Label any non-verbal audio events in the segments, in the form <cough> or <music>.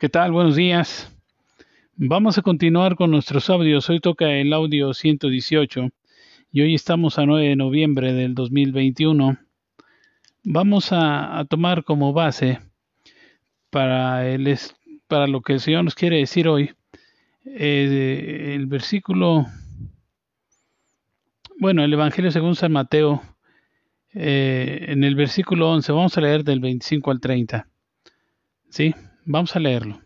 ¿Qué tal? Buenos días. Vamos a continuar con nuestros audios. Hoy toca el audio 118 y hoy estamos a 9 de noviembre del 2021. Vamos a, tomar como base para, el, para lo que el Señor nos quiere decir hoy eh, el versículo, bueno, el Evangelio según San Mateo, eh, en el versículo 11, vamos a leer del 25 al 30. ¿Sí? Vamos a leerlo.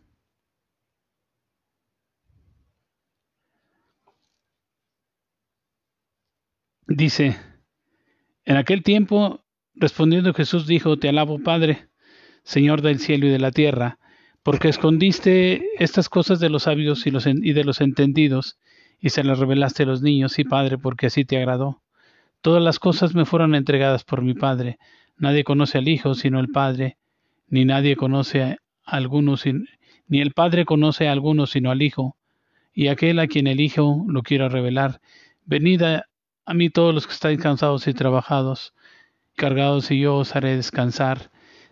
Dice, en aquel tiempo, respondiendo Jesús dijo, Te alabo Padre, Señor del cielo y de la tierra, porque escondiste estas cosas de los sabios y, y de los entendidos, y se las revelaste a los niños, y Padre, porque así te agradó. Todas las cosas me fueron entregadas por mi Padre. Nadie conoce al Hijo sino el Padre, ni nadie conoce a alguno ni el Padre conoce a alguno sino al Hijo, y aquel a quien el Hijo lo quiera revelar. Venid a, mí todos los que estáis cansados y trabajados, cargados, y yo os haré descansar.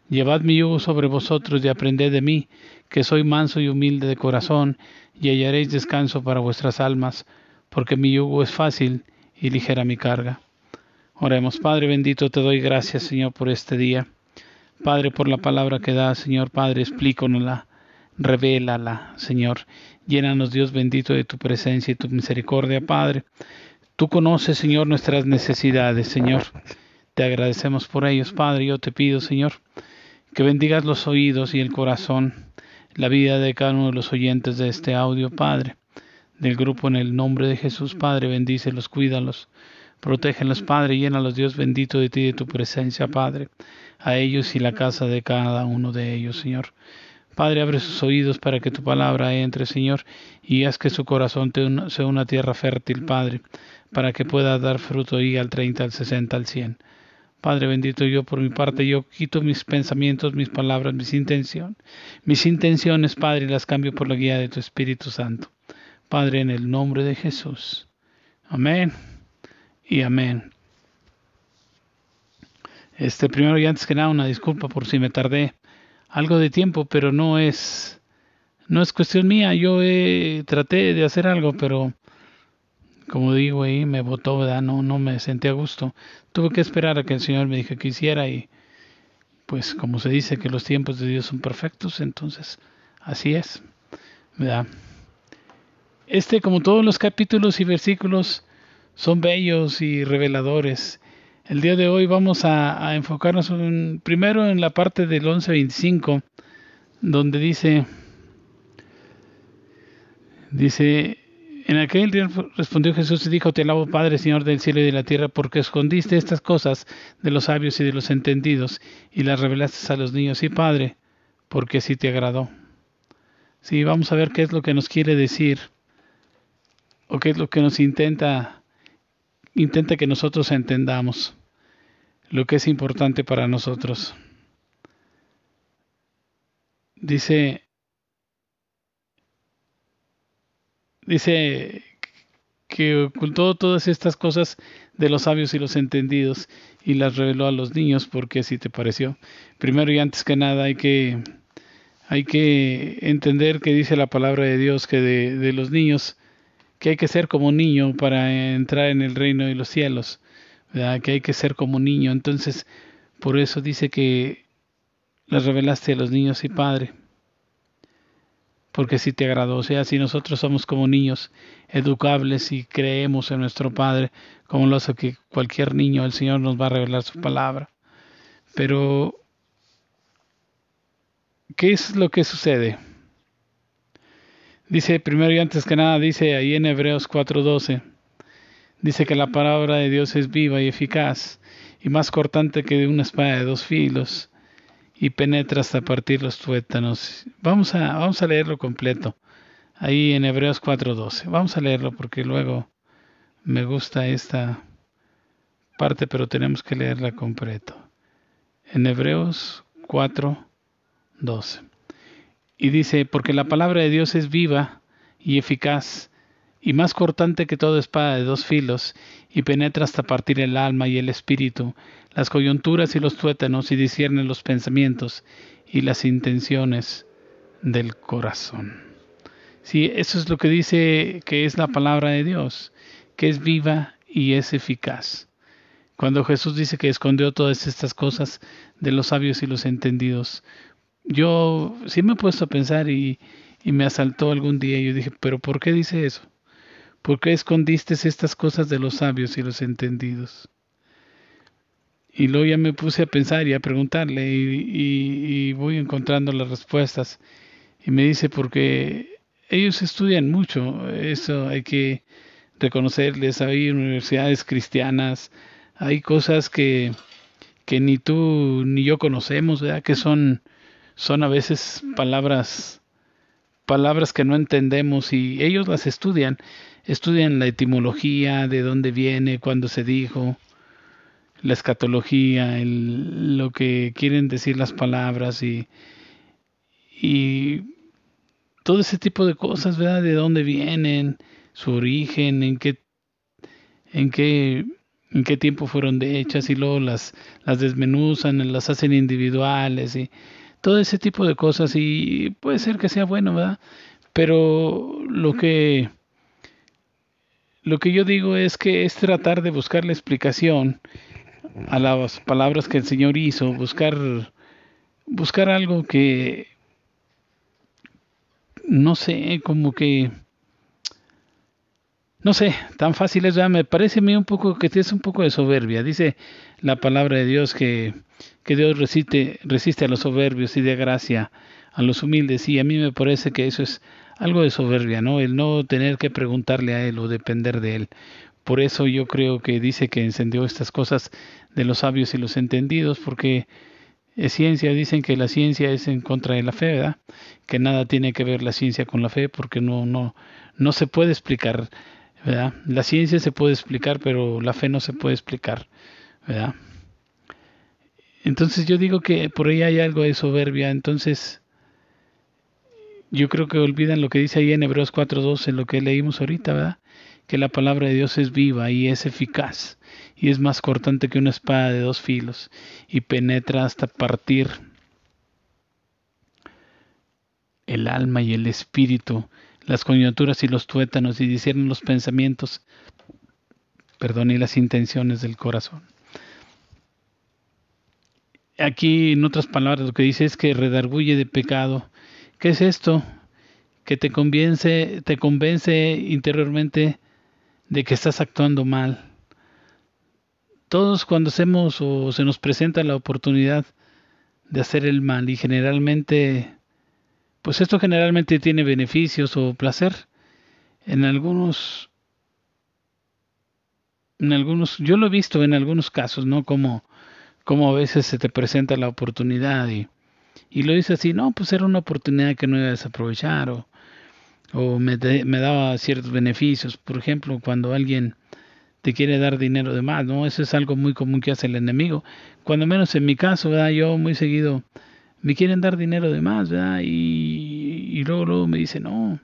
Llevad mi yugo sobre vosotros y aprended de mí, que soy manso y humilde de corazón, y hallaréis descanso para vuestras almas, porque mi yugo es fácil y ligera mi carga. Oremos, Padre bendito, te doy gracias, Señor, por este día. Padre, por la palabra que da, Señor Padre, explícanosla, revélala, Señor. Llénanos, Dios bendito, de tu presencia y tu misericordia, Padre. Tú conoces, Señor, nuestras necesidades, Señor. Te agradecemos por ellos, Padre. Yo te pido, Señor, que bendigas los oídos y el corazón, la vida de cada uno de los oyentes de este audio, Padre, del grupo en el nombre de Jesús, Padre. Bendícelos, cuídalos. Protégelos, Padre, llénalos, Dios bendito de ti y de tu presencia, Padre, a ellos y la casa de cada uno de ellos, Señor. Padre, abre sus oídos para que tu palabra entre, Señor, y haz que su corazón sea una tierra fértil, Padre, para que pueda dar fruto y al 30, al 60, al 100. Padre bendito, yo por mi parte, yo quito mis pensamientos, mis palabras, mis intenciones, mis intenciones, Padre, y las cambio por la guía de tu Espíritu Santo. Padre, en el nombre de Jesús. Amén y amén. Este primero y antes que nada una disculpa por si me tardé algo de tiempo, pero no es no es cuestión mía. Yo traté de hacer algo, pero como digo ahí me botó, ¿verdad? No no me sentí a gusto. Tuve que esperar a que el Señor me dijera que hiciera y pues como se dice que los tiempos de Dios son perfectos, entonces así es. ¿verdad? Este como todos los capítulos y versículos son bellos y reveladores. El día de hoy vamos a, enfocarnos primero en la parte del 11.25, donde dice, dice, en aquel día respondió Jesús y dijo, te alabo Padre, Señor del cielo y de la tierra, porque escondiste estas cosas de los sabios y de los entendidos y las revelaste a los niños y Padre, porque así te agradó. Sí, vamos a ver qué es lo que nos quiere decir o qué es lo que nos intenta intenta que nosotros entendamos lo que es importante para nosotros. Dice, dice que ocultó todas estas cosas de los sabios y los entendidos y las reveló a los niños porque así te pareció. Primero y antes que nada hay que, hay que entender que dice la palabra de Dios que de, de los niños que hay que ser como niño para entrar en el reino de los cielos, que hay que ser como niño. Entonces, por eso dice que las revelaste a los niños y padre, porque si te agradó, o sea, si nosotros somos como niños educables y creemos en nuestro Padre, como lo hace que cualquier niño, el Señor nos va a revelar su palabra. Pero, ¿qué es lo que sucede? Dice primero y antes que nada, dice ahí en Hebreos 4:12, dice que la palabra de Dios es viva y eficaz y más cortante que una espada de dos filos y penetra hasta partir los tuétanos. Vamos a, vamos a leerlo completo, ahí en Hebreos 4:12. Vamos a leerlo porque luego me gusta esta parte, pero tenemos que leerla completo. En Hebreos 4:12. Y dice, porque la palabra de Dios es viva y eficaz, y más cortante que toda espada de dos filos, y penetra hasta partir el alma y el espíritu, las coyunturas y los tuétanos, y discierne los pensamientos y las intenciones del corazón. Sí, eso es lo que dice que es la palabra de Dios, que es viva y es eficaz. Cuando Jesús dice que escondió todas estas cosas de los sabios y los entendidos, yo sí me he puesto a pensar y, y me asaltó algún día y yo dije, pero ¿por qué dice eso? ¿Por qué escondiste estas cosas de los sabios y los entendidos? Y luego ya me puse a pensar y a preguntarle y, voy encontrando las respuestas. Y me dice, porque ellos estudian mucho, eso hay que reconocerles, hay universidades cristianas, hay cosas que, que ni tú ni yo conocemos, ¿verdad? que son, son a veces palabras, palabras que no entendemos y ellos las estudian estudian la etimología, de dónde viene, cuándo se dijo, la escatología, el, lo que quieren decir las palabras y, y todo ese tipo de cosas, ¿verdad? De dónde vienen, su origen, en qué, en qué, en qué tiempo fueron de hechas y luego las, las desmenuzan, las hacen individuales y todo ese tipo de cosas y puede ser que sea bueno, ¿verdad? Pero lo que lo que yo digo es que es tratar de buscar la explicación a las palabras que el Señor hizo, buscar, buscar algo que, no sé, como que, no sé, tan fácil es, me parece a mí un poco que es un poco de soberbia. Dice la palabra de Dios que, que Dios resiste, resiste a los soberbios y de gracia a los humildes y a mí me parece que eso es algo de soberbia, ¿no? El no tener que preguntarle a él o depender de él. Por eso yo creo que dice que encendió estas cosas de los sabios y los entendidos, porque es ciencia, dicen que la ciencia es en contra de la fe, ¿verdad? Que nada tiene que ver la ciencia con la fe, porque no, no, no se puede explicar, ¿verdad? La ciencia se puede explicar, pero la fe no se puede explicar, ¿verdad? Entonces yo digo que por ahí hay algo de soberbia, entonces yo creo que olvidan lo que dice ahí en Hebreos 4.2, en lo que leímos ahorita, ¿verdad? Que la palabra de Dios es viva y es eficaz y es más cortante que una espada de dos filos y penetra hasta partir el alma y el espíritu, las coyunturas y los tuétanos y disciernen los pensamientos, perdón, y las intenciones del corazón. Aquí, en otras palabras, lo que dice es que redarguye de pecado ¿Qué es esto? Que te convence, te convence interiormente de que estás actuando mal. Todos cuando hacemos o se nos presenta la oportunidad de hacer el mal y generalmente, pues esto generalmente tiene beneficios o placer. En algunos, en algunos, yo lo he visto en algunos casos, ¿no? Como, como a veces se te presenta la oportunidad y y lo dice así, no, pues era una oportunidad que no iba a desaprovechar o, o me, me daba ciertos beneficios. Por ejemplo, cuando alguien te quiere dar dinero de más, ¿no? Eso es algo muy común que hace el enemigo. Cuando menos en mi caso, ¿verdad? Yo muy seguido me quieren dar dinero de más, ¿verdad? Y, y luego, luego me dice, no.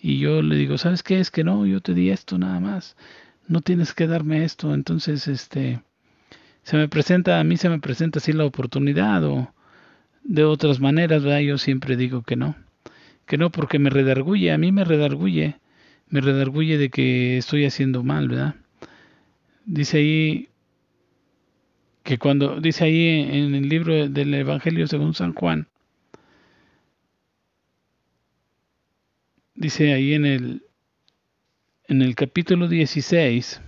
Y yo le digo, ¿sabes qué? Es que no, yo te di esto nada más. No tienes que darme esto. Entonces, este, se me presenta, a mí se me presenta así la oportunidad o, de otras maneras, ¿verdad? Yo siempre digo que no. Que no porque me redarguye, a mí me redarguye, me redarguye de que estoy haciendo mal, ¿verdad? Dice ahí que cuando dice ahí en el libro del Evangelio según San Juan, dice ahí en el en el capítulo 16,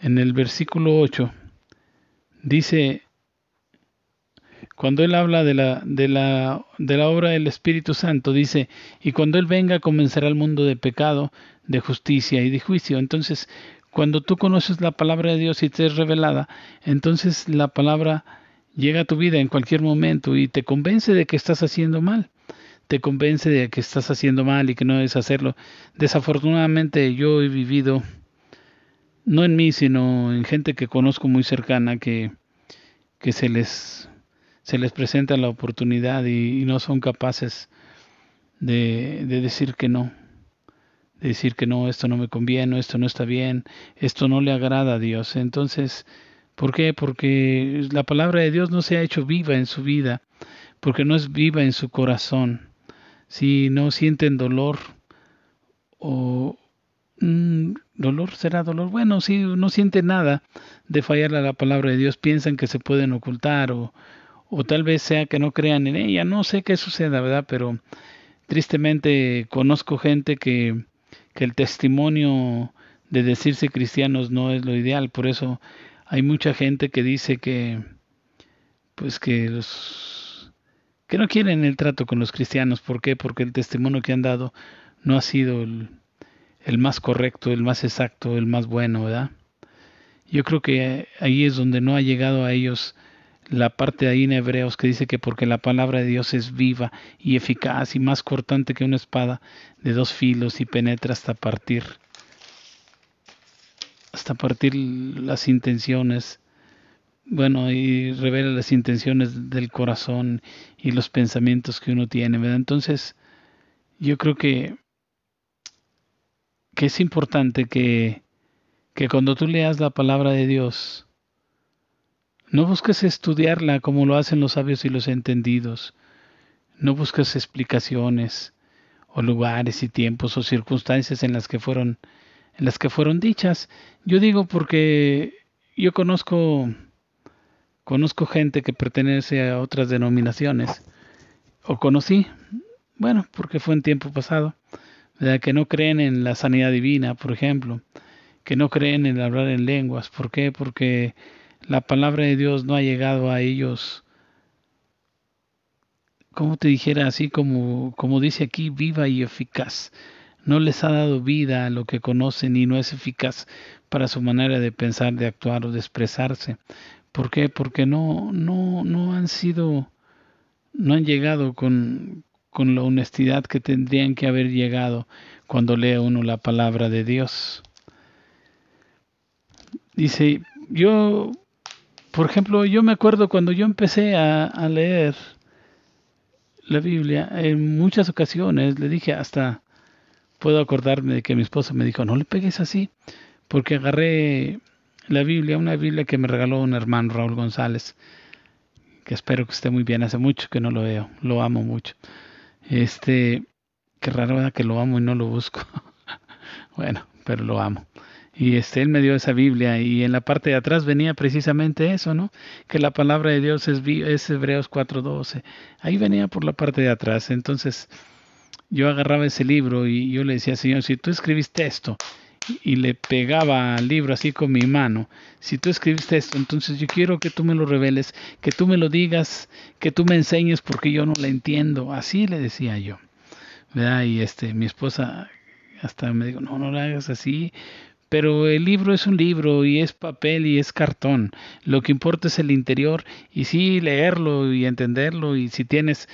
en el versículo 8, dice cuando él habla de la, de la, de la obra del Espíritu Santo, dice, y cuando él venga comenzará el mundo de pecado, de justicia y de juicio. Entonces, cuando tú conoces la palabra de Dios y te es revelada, entonces la palabra llega a tu vida en cualquier momento y te convence de que estás haciendo mal. Te convence de que estás haciendo mal y que no debes hacerlo. Desafortunadamente yo he vivido, no en mí, sino en gente que conozco muy cercana, que, que se les se les presenta la oportunidad y, no son capaces de, decir que no, de decir que no, esto no me conviene, esto no está bien, esto no le agrada a Dios. Entonces, ¿por qué? Porque la palabra de Dios no se ha hecho viva en su vida, porque no es viva en su corazón, si no sienten dolor o mm, dolor será dolor. Bueno, si no sienten nada de fallar a la palabra de Dios, piensan que se pueden ocultar o, o tal vez sea que no crean en ella. No sé qué suceda, ¿verdad? Pero tristemente conozco gente que, que el testimonio de decirse cristianos no es lo ideal. Por eso hay mucha gente que dice que, pues que los, que no quieren el trato con los cristianos. ¿Por qué? Porque el testimonio que han dado no ha sido el, el más correcto, el más exacto, el más bueno, ¿verdad? Yo creo que ahí es donde no ha llegado a ellos la parte ahí en Hebreos que dice que porque la palabra de Dios es viva y eficaz y más cortante que una espada de dos filos y penetra hasta partir hasta partir las intenciones bueno y revela las intenciones del corazón y los pensamientos que uno tiene ¿verdad? entonces yo creo que que es importante que que cuando tú leas la palabra de Dios no busques estudiarla como lo hacen los sabios y los entendidos. No busques explicaciones o lugares y tiempos o circunstancias en las que fueron en las que fueron dichas. Yo digo porque yo conozco conozco gente que pertenece a otras denominaciones o conocí, bueno, porque fue en tiempo pasado, que no creen en la sanidad divina, por ejemplo, que no creen en hablar en lenguas. ¿Por qué? Porque la palabra de Dios no ha llegado a ellos, como te dijera, así como, como dice aquí, viva y eficaz. No les ha dado vida a lo que conocen y no es eficaz para su manera de pensar, de actuar o de expresarse. ¿Por qué? Porque no, no, no han sido, no han llegado con, con la honestidad que tendrían que haber llegado cuando lee uno la palabra de Dios. Dice, yo por ejemplo, yo me acuerdo cuando yo empecé a, leer la Biblia, en muchas ocasiones le dije hasta, puedo acordarme de que mi esposa me dijo, no le pegues así, porque agarré la Biblia, una Biblia que me regaló un hermano, Raúl González, que espero que esté muy bien, hace mucho que no lo veo, lo amo mucho. Este, qué raro que lo amo y no lo busco. <laughs> bueno, pero lo amo. Y este, él me dio esa Biblia y en la parte de atrás venía precisamente eso, ¿no? Que la palabra de Dios es, es Hebreos 4.12. Ahí venía por la parte de atrás. Entonces yo agarraba ese libro y yo le decía, Señor, si tú escribiste esto y le pegaba al libro así con mi mano, si tú escribiste esto, entonces yo quiero que tú me lo reveles, que tú me lo digas, que tú me enseñes porque yo no la entiendo. Así le decía yo. Y este, mi esposa hasta me dijo, no, no lo hagas así, pero el libro es un libro y es papel y es cartón. Lo que importa es el interior y sí leerlo y entenderlo y si tienes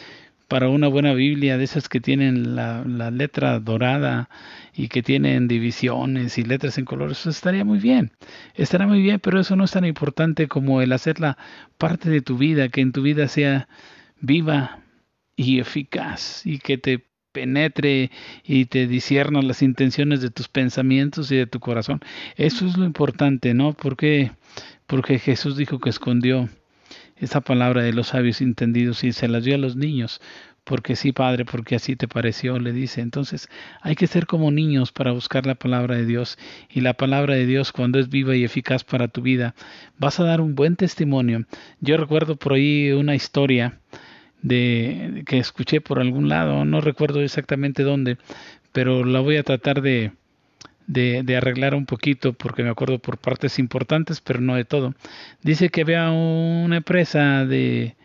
para una buena Biblia de esas que tienen la, letra dorada y que tienen divisiones y letras en colores, eso estaría muy bien. Estará muy bien, pero eso no es tan importante como el hacerla parte de tu vida, que en tu vida sea viva y eficaz y que te penetre y te disierna las intenciones de tus pensamientos y de tu corazón. Eso es lo importante, ¿no? Porque porque Jesús dijo que escondió esa palabra de los sabios entendidos y se las dio a los niños, porque sí, Padre, porque así te pareció, le dice. Entonces, hay que ser como niños para buscar la palabra de Dios y la palabra de Dios cuando es viva y eficaz para tu vida, vas a dar un buen testimonio. Yo recuerdo por ahí una historia de que escuché por algún lado, no recuerdo exactamente dónde, pero la voy a tratar de, de, arreglar un poquito porque me acuerdo por partes importantes, pero no de todo. Dice que había una empresa de,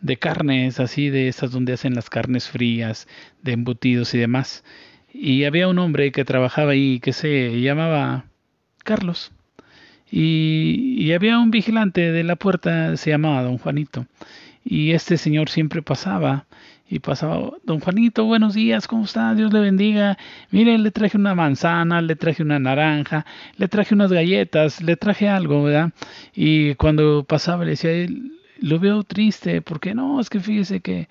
de carnes, así de esas donde hacen las carnes frías, de embutidos y demás. Y había un hombre que trabajaba ahí que se llamaba Carlos. Y, y había un vigilante de la puerta, se llamaba don Juanito. Y este señor siempre pasaba y pasaba, don Juanito, buenos días, ¿cómo está? Dios le bendiga. Mire, le traje una manzana, le traje una naranja, le traje unas galletas, le traje algo, ¿verdad? Y cuando pasaba le decía, lo veo triste, porque no, es que fíjese que,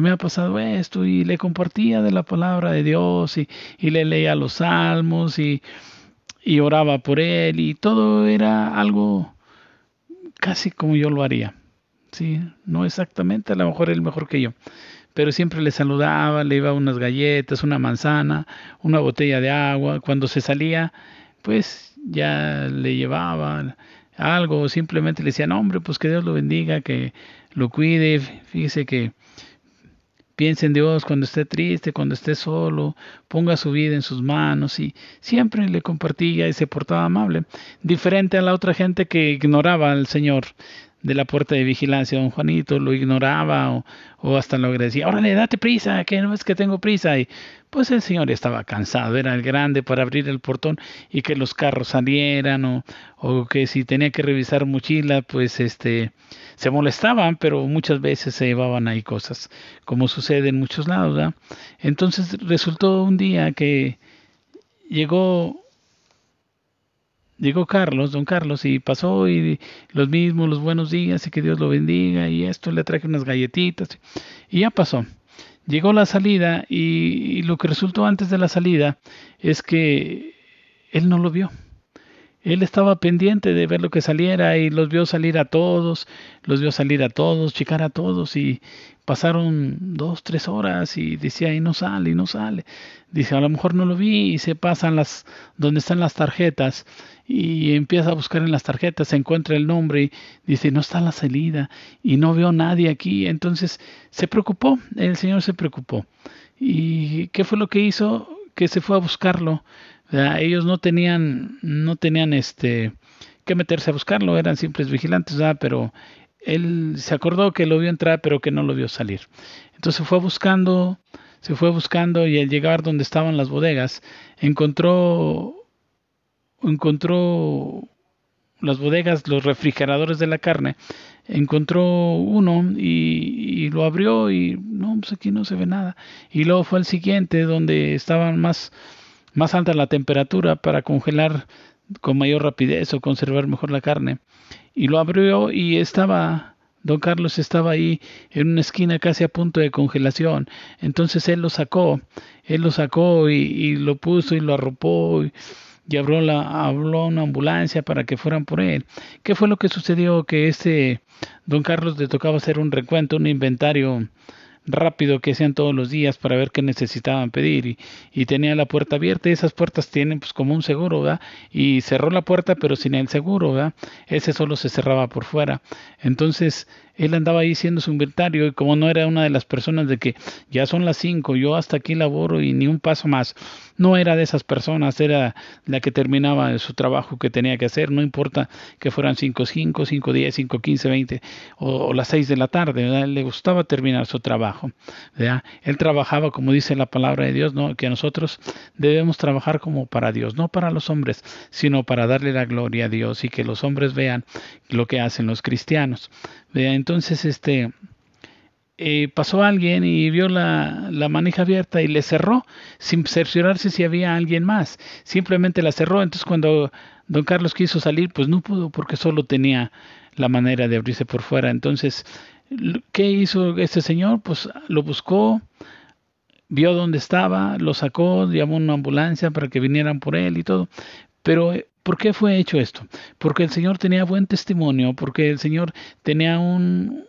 me ha pasado esto y le compartía de la palabra de Dios y, y le leía los salmos y, y oraba por él y todo era algo casi como yo lo haría. Sí, no exactamente, a lo mejor él mejor que yo. Pero siempre le saludaba, le iba unas galletas, una manzana, una botella de agua. Cuando se salía, pues ya le llevaba algo, simplemente le decían, hombre, pues que Dios lo bendiga, que lo cuide, fíjese que piense en Dios cuando esté triste, cuando esté solo, ponga su vida en sus manos y siempre le compartía y se portaba amable, diferente a la otra gente que ignoraba al Señor de la puerta de vigilancia, don Juanito lo ignoraba o, o hasta lo agradecía, órale, date prisa, que no es que tengo prisa. Y pues el señor estaba cansado, era el grande para abrir el portón y que los carros salieran o, o que si tenía que revisar mochila, pues este se molestaban, pero muchas veces se llevaban ahí cosas, como sucede en muchos lados. Entonces resultó un día que llegó llegó Carlos, don Carlos, y pasó y los mismos, los buenos días y que Dios lo bendiga y esto, le traje unas galletitas y ya pasó. Llegó la salida y, lo que resultó antes de la salida es que él no lo vio. Él estaba pendiente de ver lo que saliera y los vio salir a todos, los vio salir a todos, chicar a todos y pasaron dos, tres horas y decía, y no sale, y no sale. Dice, a lo mejor no lo vi y se pasan las, donde están las tarjetas y empieza a buscar en las tarjetas, se encuentra el nombre y dice, no está la salida y no veo nadie aquí. Entonces se preocupó, el Señor se preocupó. ¿Y qué fue lo que hizo? Que se fue a buscarlo ellos no tenían, no tenían este que meterse a buscarlo, eran simples vigilantes, pero él se acordó que lo vio entrar, pero que no lo vio salir. Entonces fue buscando, se fue buscando y al llegar donde estaban las bodegas, encontró, encontró las bodegas, los refrigeradores de la carne, encontró uno y, y, lo abrió y no, pues aquí no se ve nada. Y luego fue al siguiente donde estaban más más alta la temperatura para congelar con mayor rapidez o conservar mejor la carne. Y lo abrió y estaba, don Carlos estaba ahí en una esquina casi a punto de congelación. Entonces él lo sacó, él lo sacó y, lo puso y lo arropó y, y habló, la, habló una ambulancia para que fueran por él. ¿Qué fue lo que sucedió? Que este don Carlos le tocaba hacer un recuento, un inventario rápido que hacían todos los días para ver qué necesitaban pedir y, tenía la puerta abierta y esas puertas tienen pues como un seguro, ¿verdad? Y cerró la puerta pero sin el seguro, ¿verdad? Ese solo se cerraba por fuera. Entonces él andaba ahí haciendo su inventario y como no era una de las personas de que ya son las cinco, yo hasta aquí laboro y ni un paso más, no era de esas personas, era la que terminaba su trabajo que tenía que hacer, no importa que fueran cinco, cinco, cinco, diez, cinco, quince, veinte o, las seis de la tarde, ¿verdad? le gustaba terminar su trabajo, ¿verdad? él trabajaba como dice la palabra de Dios, ¿no? que nosotros debemos trabajar como para Dios, no para los hombres, sino para darle la gloria a Dios y que los hombres vean lo que hacen los cristianos. Entonces, este, eh, pasó alguien y vio la, la, manija abierta y le cerró sin cerciorarse si había alguien más. Simplemente la cerró. Entonces, cuando don Carlos quiso salir, pues no pudo porque solo tenía la manera de abrirse por fuera. Entonces, ¿qué hizo este señor? Pues lo buscó, vio dónde estaba, lo sacó, llamó una ambulancia para que vinieran por él y todo. Pero ¿Por qué fue hecho esto? Porque el Señor tenía buen testimonio, porque el Señor tenía un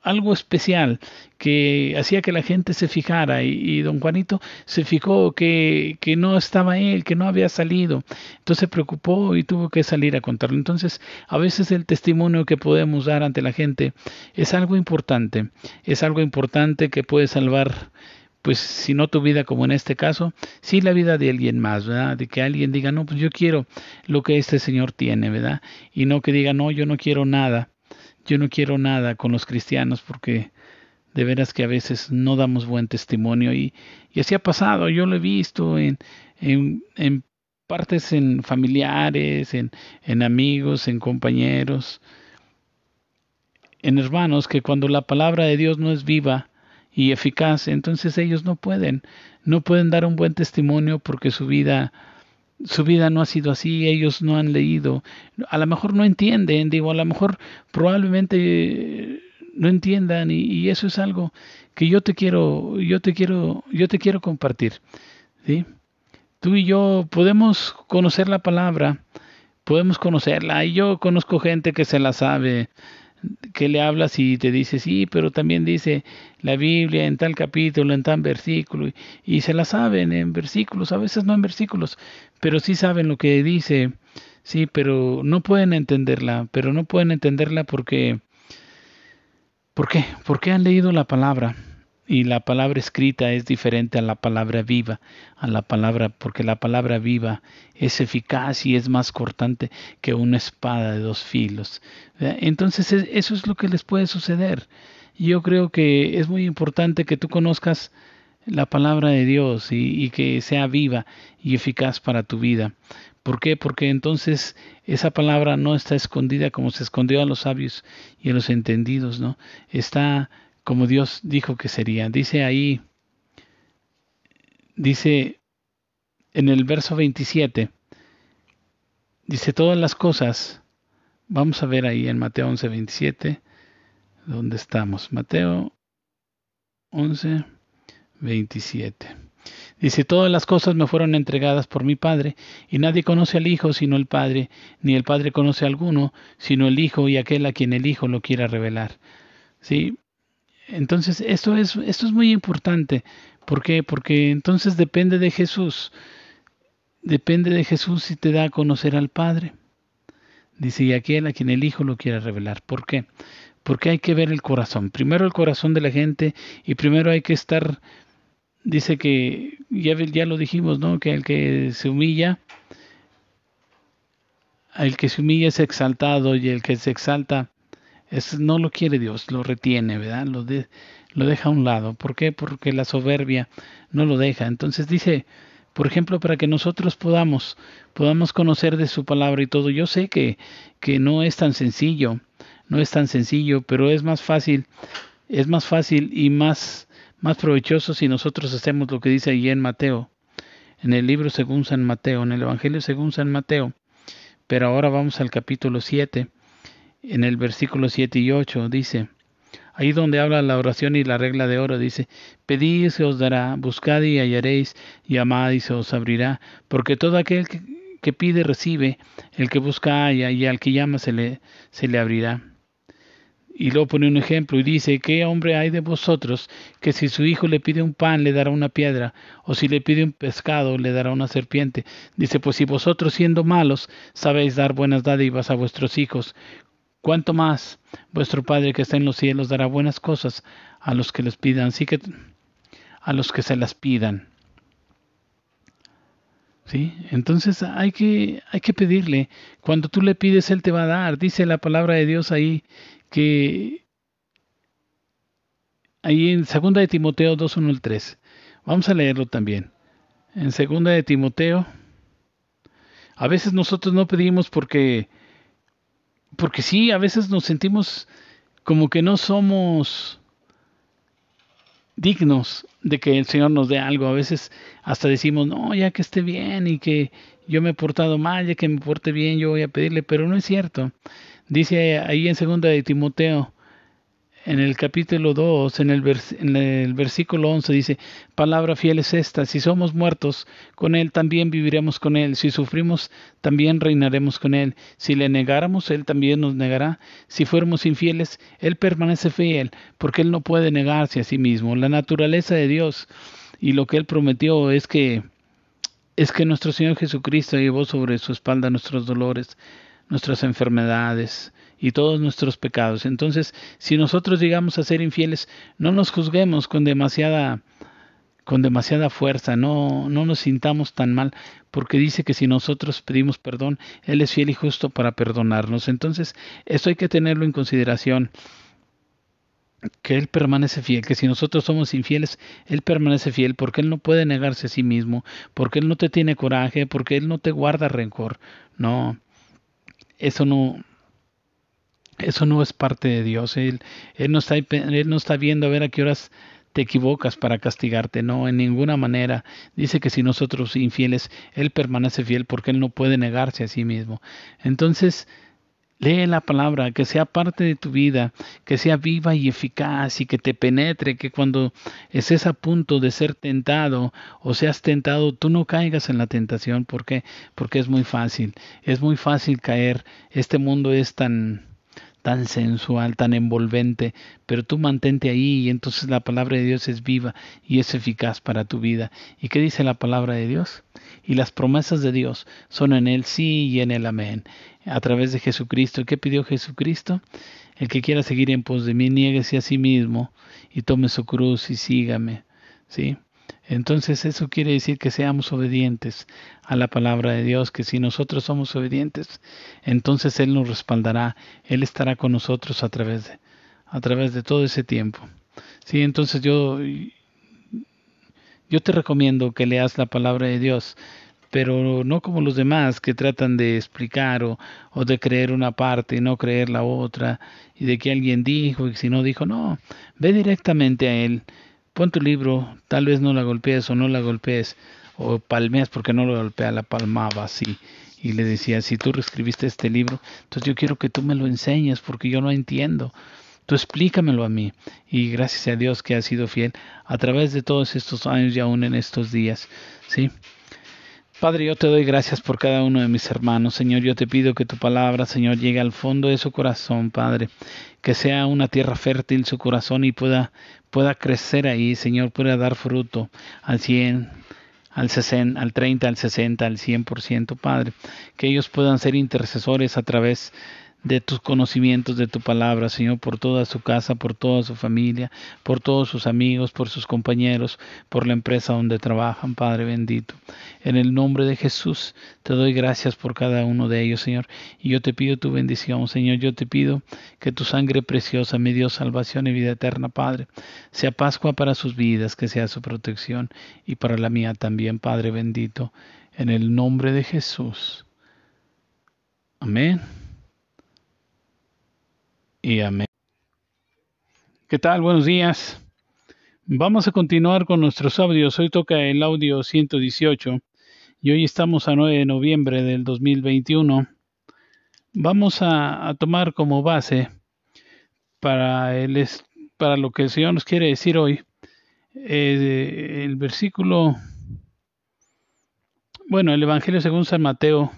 algo especial que hacía que la gente se fijara y, don Juanito se fijó que, que, no estaba él, que no había salido. Entonces se preocupó y tuvo que salir a contarlo. Entonces a veces el testimonio que podemos dar ante la gente es algo importante, es algo importante que puede salvar pues si no tu vida como en este caso, sí la vida de alguien más, ¿verdad? De que alguien diga, no, pues yo quiero lo que este Señor tiene, ¿verdad? Y no que diga, no, yo no quiero nada, yo no quiero nada con los cristianos porque de veras que a veces no damos buen testimonio y, y así ha pasado, yo lo he visto en, en, en partes en familiares, en, en amigos, en compañeros, en hermanos, que cuando la palabra de Dios no es viva, y eficaz, entonces ellos no pueden, no pueden dar un buen testimonio porque su vida su vida no ha sido así, ellos no han leído, a lo mejor no entienden, digo, a lo mejor probablemente no entiendan y, y, eso es algo que yo te quiero, yo te quiero, yo te quiero compartir, ¿sí? Tú y yo podemos conocer la palabra, podemos conocerla, y yo conozco gente que se la sabe que le hablas y te dice, sí, pero también dice la Biblia en tal capítulo, en tal versículo, y, se la saben en versículos, a veces no en versículos, pero sí saben lo que dice, sí, pero no pueden entenderla, pero no pueden entenderla porque, ¿por qué? Porque han leído la palabra y la palabra escrita es diferente a la palabra viva, a la palabra, porque la palabra viva es eficaz y es más cortante que una espada de dos filos. Entonces eso es lo que les puede suceder. Yo creo que es muy importante que tú conozcas la palabra de Dios y, y que sea viva y eficaz para tu vida. ¿Por qué? Porque entonces esa palabra no está escondida como se escondió a los sabios y a los entendidos, ¿no? Está como Dios dijo que sería. Dice ahí, dice en el verso 27, dice todas las cosas, vamos a ver ahí en Mateo 11, 27, ¿dónde estamos? Mateo 11, 27. Dice, todas las cosas me fueron entregadas por mi Padre, y nadie conoce al Hijo sino el Padre, ni el Padre conoce a alguno sino el Hijo y aquel a quien el Hijo lo quiera revelar. ¿Sí? Entonces, esto es, esto es muy importante. ¿Por qué? Porque entonces depende de Jesús. Depende de Jesús si te da a conocer al Padre. Dice, y aquel a quien el Hijo lo quiera revelar. ¿Por qué? Porque hay que ver el corazón. Primero el corazón de la gente y primero hay que estar, dice que, ya, ya lo dijimos, ¿no? Que el que se humilla, el que se humilla es exaltado y el que se exalta no lo quiere Dios, lo retiene, ¿verdad? Lo, lo deja a un lado. ¿Por qué? Porque la soberbia no lo deja. Entonces dice, por ejemplo, para que nosotros podamos, podamos conocer de su palabra y todo. Yo sé que, que no es tan sencillo, no es tan sencillo, pero es más fácil, es más fácil y más, más provechoso si nosotros hacemos lo que dice ahí en Mateo, en el libro según San Mateo, en el Evangelio según San Mateo. Pero ahora vamos al capítulo 7 en el versículo 7 y 8 dice, ahí donde habla la oración y la regla de oro, dice, pedid y se os dará, buscad y hallaréis, llamad y se os abrirá, porque todo aquel que, pide recibe, el que busca halla y al que llama se le, se le abrirá. Y luego pone un ejemplo y dice, ¿qué hombre hay de vosotros que si su hijo le pide un pan le dará una piedra, o si le pide un pescado le dará una serpiente? Dice, pues si vosotros siendo malos sabéis dar buenas dádivas a vuestros hijos, cuánto más vuestro Padre que está en los cielos dará buenas cosas a los que les pidan, así que a los que se las pidan. ¿Sí? Entonces hay que, hay que pedirle. Cuando tú le pides, Él te va a dar. Dice la palabra de Dios ahí que ahí en 2 de Timoteo 2, 1 al 3. Vamos a leerlo también. En 2 de Timoteo, a veces nosotros no pedimos porque porque sí, a veces nos sentimos como que no somos dignos de que el Señor nos dé algo. A veces hasta decimos, no, ya que esté bien y que yo me he portado mal, ya que me porte bien, yo voy a pedirle, pero no es cierto. Dice ahí en segunda de Timoteo en el capítulo 2, en el, en el versículo 11 dice, palabra fiel es esta, si somos muertos con Él, también viviremos con Él, si sufrimos, también reinaremos con Él, si le negáramos, Él también nos negará, si fuéramos infieles, Él permanece fiel, porque Él no puede negarse a sí mismo. La naturaleza de Dios y lo que Él prometió es que es que nuestro Señor Jesucristo llevó sobre su espalda nuestros dolores, nuestras enfermedades, y todos nuestros pecados. Entonces, si nosotros llegamos a ser infieles, no nos juzguemos con demasiada con demasiada fuerza, no, no nos sintamos tan mal, porque dice que si nosotros pedimos perdón, Él es fiel y justo para perdonarnos. Entonces, esto hay que tenerlo en consideración, que Él permanece fiel, que si nosotros somos infieles, Él permanece fiel, porque Él no puede negarse a sí mismo, porque Él no te tiene coraje, porque Él no te guarda rencor. No, eso no, eso no es parte de Dios. Él, él, no está, él no está viendo a ver a qué horas te equivocas para castigarte. No, en ninguna manera. Dice que si nosotros infieles, Él permanece fiel porque Él no puede negarse a sí mismo. Entonces, lee la palabra, que sea parte de tu vida, que sea viva y eficaz y que te penetre, que cuando estés a punto de ser tentado o seas tentado, tú no caigas en la tentación. ¿Por qué? Porque es muy fácil. Es muy fácil caer. Este mundo es tan tan sensual, tan envolvente, pero tú mantente ahí y entonces la palabra de Dios es viva y es eficaz para tu vida. ¿Y qué dice la palabra de Dios? Y las promesas de Dios son en el sí y en el amén, a través de Jesucristo. ¿Qué pidió Jesucristo? El que quiera seguir en pos de mí, niéguese a sí mismo y tome su cruz y sígame. ¿Sí? Entonces eso quiere decir que seamos obedientes a la palabra de Dios, que si nosotros somos obedientes, entonces Él nos respaldará, Él estará con nosotros a través de, a través de todo ese tiempo. Sí, entonces yo, yo te recomiendo que leas la palabra de Dios, pero no como los demás que tratan de explicar o, o, de creer una parte y no creer la otra, y de que alguien dijo y si no dijo, no, ve directamente a Él pon tu libro, tal vez no la golpees o no la golpees, o palmeas porque no lo golpea, la palmaba así. Y le decía, si tú reescribiste este libro, entonces yo quiero que tú me lo enseñes porque yo no entiendo. Tú explícamelo a mí. Y gracias a Dios que ha sido fiel a través de todos estos años y aún en estos días. ¿sí? Padre, yo te doy gracias por cada uno de mis hermanos. Señor, yo te pido que tu palabra, Señor, llegue al fondo de su corazón, Padre. Que sea una tierra fértil su corazón y pueda, pueda crecer ahí, Señor, pueda dar fruto al 100, al 60, al 30, al 60, al 100%, Padre. Que ellos puedan ser intercesores a través de tus conocimientos de tu palabra, Señor, por toda su casa, por toda su familia, por todos sus amigos, por sus compañeros, por la empresa donde trabajan, Padre bendito. En el nombre de Jesús te doy gracias por cada uno de ellos, Señor, y yo te pido tu bendición, Señor, yo te pido que tu sangre preciosa me dio salvación y vida eterna, Padre, sea Pascua para sus vidas, que sea su protección y para la mía también, Padre bendito, en el nombre de Jesús. Amén y amén. ¿Qué tal? Buenos días. Vamos a continuar con nuestros audios. Hoy toca el audio 118 y hoy estamos a 9 de noviembre del 2021. Vamos a, tomar como base para, el, para lo que el Señor nos quiere decir hoy eh, el versículo, bueno, el Evangelio según San Mateo,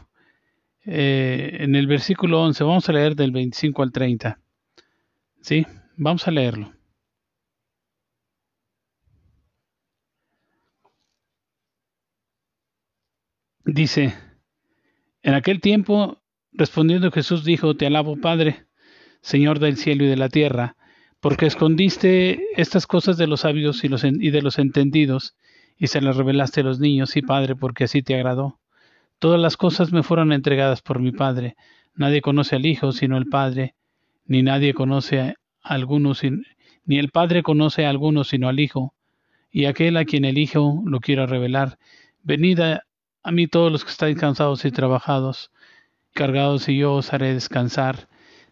eh, en el versículo 11, vamos a leer del 25 al 30. Sí, vamos a leerlo. Dice, en aquel tiempo, respondiendo Jesús dijo, Te alabo Padre, Señor del cielo y de la tierra, porque escondiste estas cosas de los sabios y, de los entendidos, y se las revelaste a los niños, y Padre, porque así te agradó. Todas las cosas me fueron entregadas por mi Padre. Nadie conoce al Hijo sino el Padre, ni nadie conoce a ni el Padre conoce a alguno sino al Hijo, y aquel a quien el Hijo lo quiera revelar. Venid a, mí todos los que estáis cansados y trabajados, cargados, y yo os haré descansar.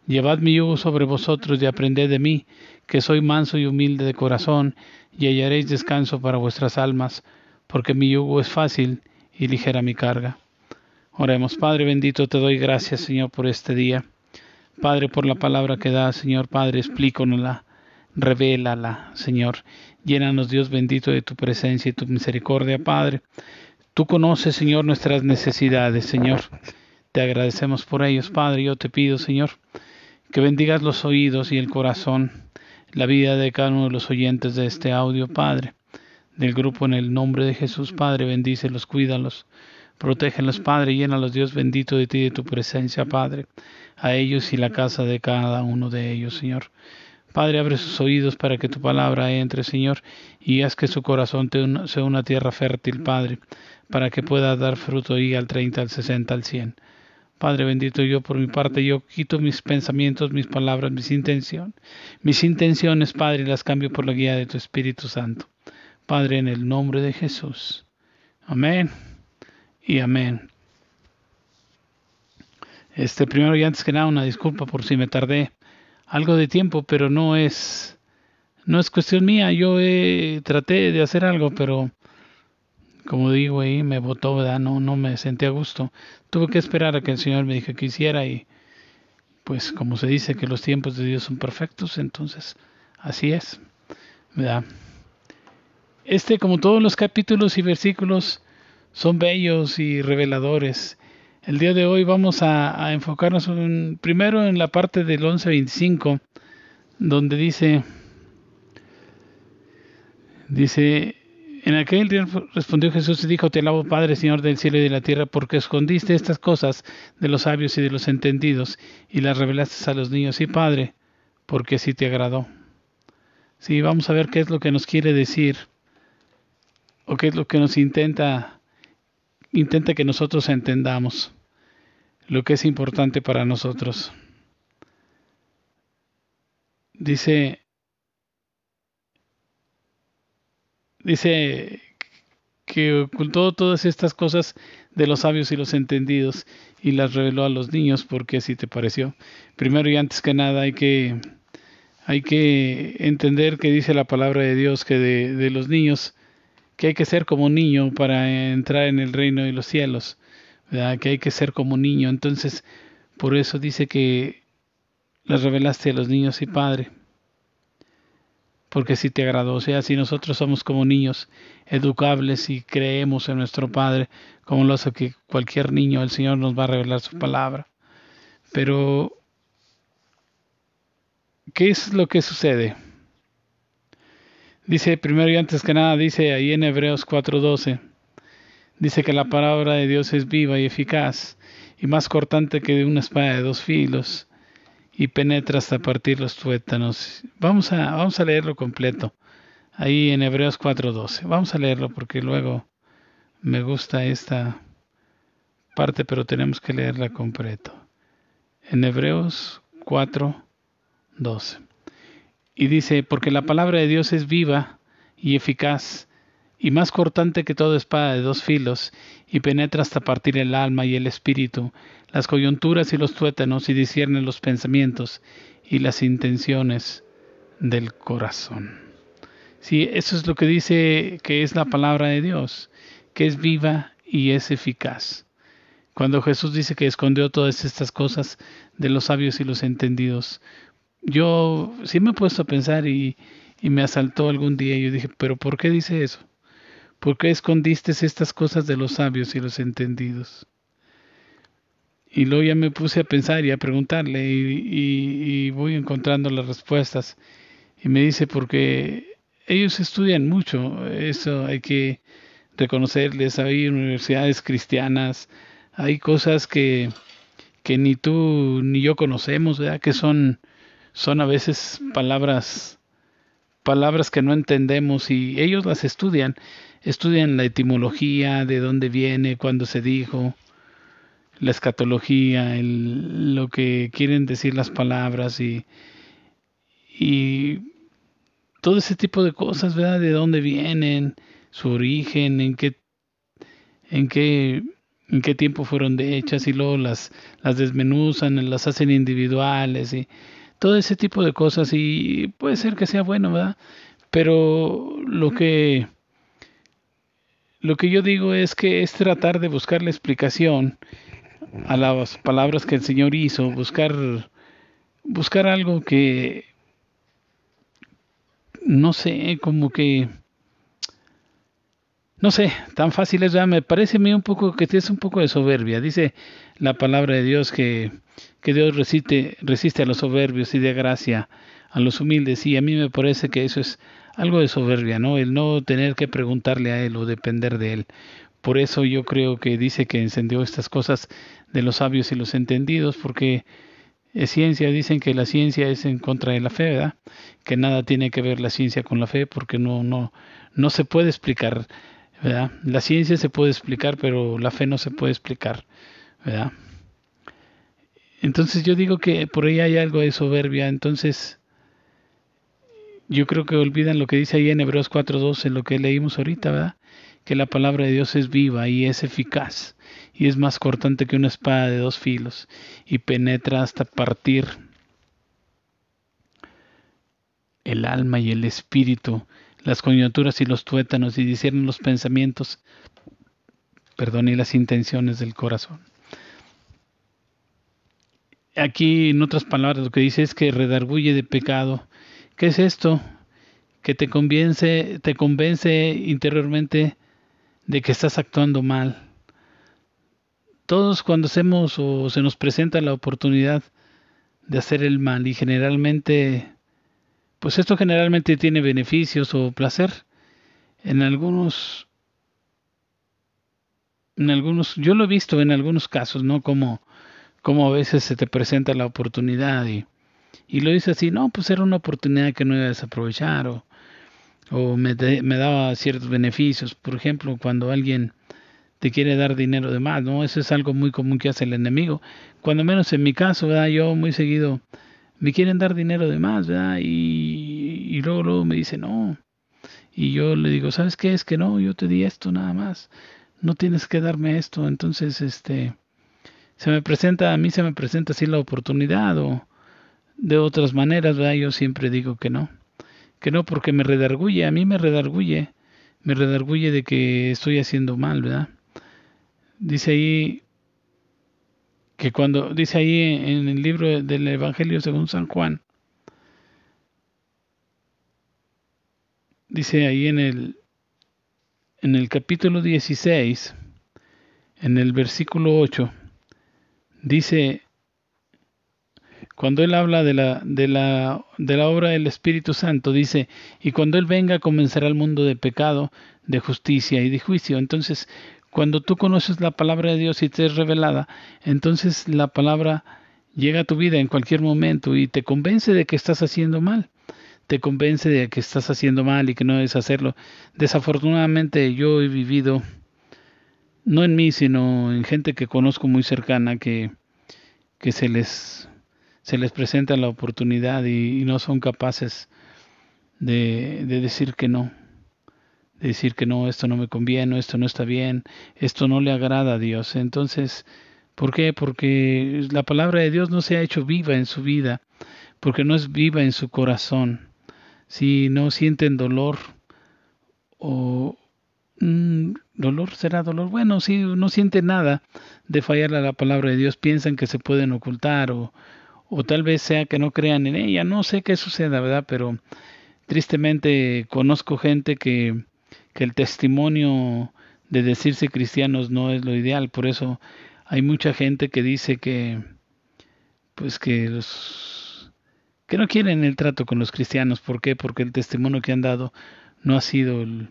Llevad mi yugo sobre vosotros y aprended de mí, que soy manso y humilde de corazón, y hallaréis descanso para vuestras almas, porque mi yugo es fácil y ligera mi carga. Oremos, Padre bendito, te doy gracias, Señor, por este día. Padre, por la palabra que da, Señor Padre, explícanosla, revélala, Señor. Llénanos, Dios bendito, de tu presencia y tu misericordia, Padre. Tú conoces, Señor, nuestras necesidades, Señor. Te agradecemos por ellos, Padre. Yo te pido, Señor, que bendigas los oídos y el corazón, la vida de cada uno de los oyentes de este audio, Padre, del grupo en el nombre de Jesús, Padre. Bendícelos, cuídalos, protégelos, Padre. Llénalos, Dios bendito, de ti y de tu presencia, Padre a ellos y la casa de cada uno de ellos, Señor. Padre, abre sus oídos para que tu palabra entre, Señor, y haz que su corazón sea una tierra fértil, Padre, para que pueda dar fruto y al 30, al 60, al 100. Padre bendito, yo por mi parte, yo quito mis pensamientos, mis palabras, mis intenciones, mis intenciones, Padre, y las cambio por la guía de tu Espíritu Santo. Padre, en el nombre de Jesús. Amén y amén. Este, primero y antes que nada, una disculpa por si me tardé algo de tiempo, pero no es, no es cuestión mía. Yo traté de hacer algo, pero como digo ahí, me votó, ¿verdad? No, no me sentí a gusto. Tuve que esperar a que el Señor me dijera que hiciera y pues como se dice que los tiempos de Dios son perfectos, entonces así es, ¿verdad? Este, como todos los capítulos y versículos, son bellos y reveladores El día de hoy vamos a, enfocarnos primero en la parte del 11.25, donde dice, dice, en aquel día respondió Jesús y dijo, te alabo Padre, Señor del cielo y de la tierra, porque escondiste estas cosas de los sabios y de los entendidos y las revelaste a los niños. Y Padre, porque así te agradó. Sí, vamos a ver qué es lo que nos quiere decir o qué es lo que nos intenta intenta que nosotros entendamos lo que es importante para nosotros. Dice dice que ocultó todas estas cosas de los sabios y los entendidos y las reveló a los niños porque así te pareció. Primero y antes que nada hay que hay que entender que dice la palabra de Dios que de, los niños, que hay que ser como niño para entrar en el reino de los cielos, que hay que ser como niño. Entonces, por eso dice que las revelaste a los niños y Padre, porque si te agradó. O sea, si nosotros somos como niños educables y creemos en nuestro Padre, como lo hace que cualquier niño, el Señor nos va a revelar su palabra. Pero ¿qué es lo que sucede? Dice primero y antes que nada, dice ahí en Hebreos 4:12, dice que la palabra de Dios es viva y eficaz y más cortante que de una espada de dos filos y penetra hasta partir los tuétanos. Vamos a, vamos a leerlo completo, ahí en Hebreos 4:12. Vamos a leerlo porque luego me gusta esta parte, pero tenemos que leerla completo. En Hebreos 4, 12. Y dice, porque la palabra de Dios es viva y eficaz, y más cortante que toda espada de dos filos, y penetra hasta partir el alma y el espíritu, las coyunturas y los tuétanos, y discierne los pensamientos y las intenciones del corazón. Sí, eso es lo que dice que es la palabra de Dios, que es viva y es eficaz. Cuando Jesús dice que escondió todas estas cosas de los sabios y los entendidos, yo sí me he puesto a pensar y, me asaltó algún día y yo dije, pero ¿por qué dice eso? ¿Por qué escondiste estas cosas de los sabios y los entendidos? Y luego ya me puse a pensar y a preguntarle y, y, voy encontrando las respuestas. Y me dice, porque ellos estudian mucho, eso hay que reconocerles, hay universidades cristianas, hay cosas que, que ni tú ni yo conocemos, ¿verdad? que son son a veces palabras palabras que no entendemos y ellos las estudian, estudian la etimología, de dónde viene, cuándo se dijo, la escatología, el, lo que quieren decir las palabras y, y todo ese tipo de cosas, ¿verdad? De dónde vienen, su origen, en qué, en qué, en qué tiempo fueron de hechas y luego las, las desmenuzan, las hacen individuales y todo ese tipo de cosas y puede ser que sea bueno, ¿verdad? Pero lo que lo que yo digo es que es tratar de buscar la explicación a las palabras que el Señor hizo, buscar buscar algo que no sé, como que no sé, tan fácil es, me parece a mí un poco que es un poco de soberbia. Dice la palabra de Dios que, que Dios resiste, resiste a los soberbios y de gracia a los humildes. Y a mí me parece que eso es algo de soberbia, ¿no? El no tener que preguntarle a Él o depender de Él. Por eso yo creo que dice que encendió estas cosas de los sabios y los entendidos, porque es ciencia, dicen que la ciencia es en contra de la fe, ¿verdad? Que nada tiene que ver la ciencia con la fe, porque no, no, no se puede explicar la ciencia se puede explicar, pero la fe no se puede explicar, ¿verdad? Entonces yo digo que por ahí hay algo de soberbia, entonces yo creo que olvidan lo que dice ahí en Hebreos 4.12, lo que leímos ahorita, ¿verdad? Que la palabra de Dios es viva y es eficaz y es más cortante que una espada de dos filos y penetra hasta partir el alma y el espíritu las coyunturas y los tuétanos y disciernen los pensamientos, perdón, y las intenciones del corazón. Aquí, en otras palabras, lo que dice es que redarguye de pecado. ¿Qué es esto? Que te convence, te convence interiormente de que estás actuando mal. todos cuando hacemos o se nos presenta la oportunidad de hacer el mal y generalmente, pues esto generalmente tiene beneficios o placer. En algunos, en algunos, yo lo he visto en algunos casos, ¿no? Como, como a veces se te presenta la oportunidad y, y lo dice así, no, pues era una oportunidad que no iba a desaprovechar o, o me, me daba ciertos beneficios. Por ejemplo, cuando alguien te quiere dar dinero de más, ¿no? Eso es algo muy común que hace el enemigo. Cuando menos en mi caso, ¿verdad? Yo muy seguido me quieren dar dinero de más, ¿verdad? Y, y luego, luego me dice, no. Y yo le digo, ¿sabes qué? Es que no, yo te di esto nada más. No tienes que darme esto. Entonces, este, se me presenta, a mí se me presenta así la oportunidad o de otras maneras, ¿verdad? Yo siempre digo que no. Que no porque me redarguye, a mí me redarguye. Me redarguye de que estoy haciendo mal, ¿verdad? Dice ahí que cuando dice ahí en el libro del Evangelio según San Juan, dice ahí en el en el capítulo 16, en el versículo 8, dice cuando él habla de la, de la, de la obra del Espíritu Santo, dice, y cuando él venga comenzará el mundo de pecado, de justicia y de juicio. Entonces, cuando tú conoces la palabra de Dios y te es revelada, entonces la palabra llega a tu vida en cualquier momento y te convence de que estás haciendo mal. Te convence de que estás haciendo mal y que no debes hacerlo. Desafortunadamente yo he vivido, no en mí, sino en gente que conozco muy cercana, que, que se, les, se les presenta la oportunidad y, no son capaces de, de decir que no decir que no, esto no me conviene, esto no está bien, esto no le agrada a Dios. Entonces, ¿por qué? Porque la palabra de Dios no se ha hecho viva en su vida, porque no es viva en su corazón. Si no sienten dolor o mm, dolor será dolor, bueno, si no sienten nada de fallar a la palabra de Dios, piensan que se pueden ocultar o, o tal vez sea que no crean en ella, no sé qué suceda, ¿verdad? Pero tristemente conozco gente que que el testimonio de decirse cristianos no es lo ideal. Por eso hay mucha gente que dice que, pues que los, que no quieren el trato con los cristianos. ¿Por qué? Porque el testimonio que han dado no ha sido el,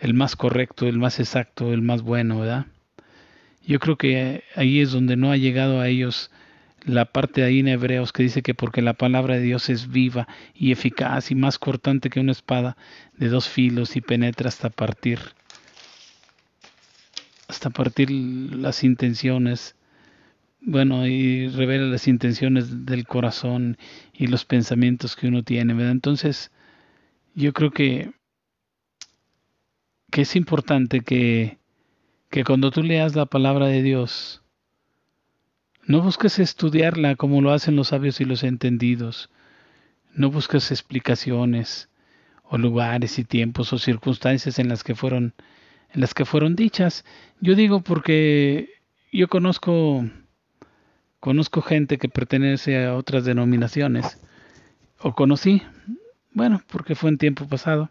el más correcto, el más exacto, el más bueno, ¿verdad? Yo creo que ahí es donde no ha llegado a ellos la parte ahí en Hebreos que dice que porque la palabra de Dios es viva y eficaz y más cortante que una espada de dos filos y penetra hasta partir hasta partir las intenciones bueno y revela las intenciones del corazón y los pensamientos que uno tiene ¿verdad? entonces yo creo que que es importante que que cuando tú leas la palabra de Dios no busques estudiarla como lo hacen los sabios y los entendidos. No busques explicaciones o lugares y tiempos o circunstancias en las que fueron en las que fueron dichas. Yo digo porque yo conozco conozco gente que pertenece a otras denominaciones o conocí, bueno, porque fue en tiempo pasado,